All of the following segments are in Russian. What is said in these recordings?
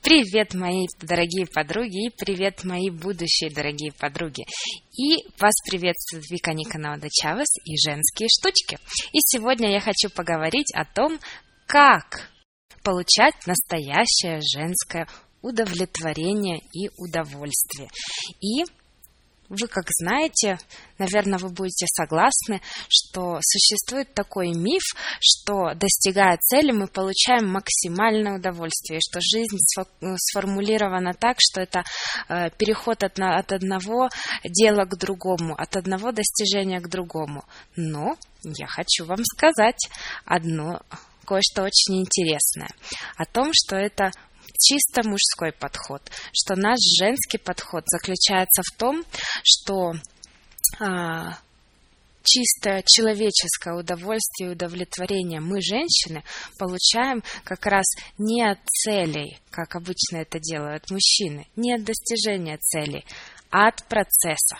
Привет, мои дорогие подруги, и привет, мои будущие дорогие подруги. И вас приветствует Вика Никонова Чавес и женские штучки. И сегодня я хочу поговорить о том, как получать настоящее женское удовлетворение и удовольствие. И вы как знаете, наверное, вы будете согласны, что существует такой миф, что достигая цели, мы получаем максимальное удовольствие, что жизнь сформулирована так, что это э, переход от одного дела к другому, от одного достижения к другому. Но я хочу вам сказать одно кое-что очень интересное о том, что это чисто мужской подход, что наш женский подход заключается в том, что а, чисто человеческое удовольствие и удовлетворение мы, женщины, получаем как раз не от целей, как обычно это делают мужчины, не от достижения целей, а от процесса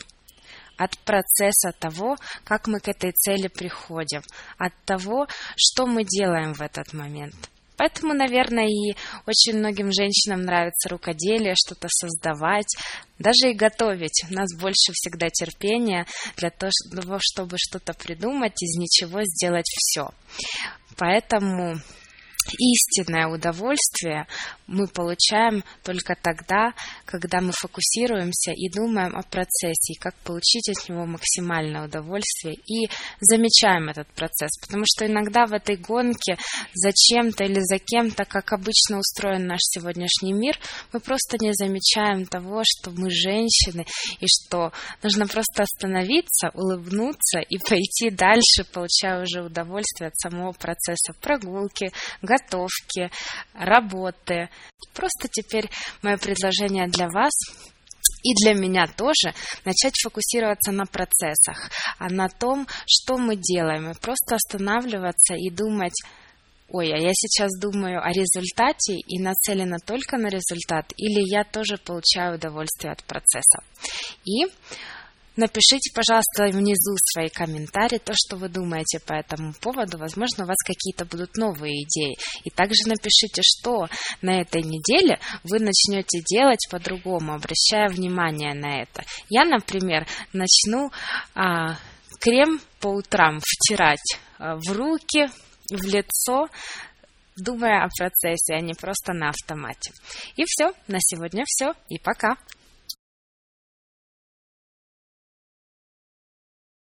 от процесса того, как мы к этой цели приходим, от того, что мы делаем в этот момент. Поэтому, наверное, и очень многим женщинам нравится рукоделие, что-то создавать, даже и готовить. У нас больше всегда терпения для того, чтобы что-то придумать, из ничего сделать все. Поэтому истинное удовольствие мы получаем только тогда, когда мы фокусируемся и думаем о процессе, и как получить от него максимальное удовольствие, и замечаем этот процесс. Потому что иногда в этой гонке за чем-то или за кем-то, как обычно устроен наш сегодняшний мир, мы просто не замечаем того, что мы женщины, и что нужно просто остановиться, улыбнуться и пойти дальше, получая уже удовольствие от самого процесса прогулки, готовки, работы. Просто теперь мое предложение для вас и для меня тоже начать фокусироваться на процессах, а на том, что мы делаем, и просто останавливаться и думать, ой, а я сейчас думаю о результате и нацелена только на результат, или я тоже получаю удовольствие от процесса. И Напишите, пожалуйста, внизу свои комментарии, то, что вы думаете по этому поводу. Возможно, у вас какие-то будут новые идеи. И также напишите, что на этой неделе вы начнете делать по-другому, обращая внимание на это. Я, например, начну а, крем по утрам втирать а, в руки, в лицо, думая о процессе, а не просто на автомате. И все, на сегодня все, и пока!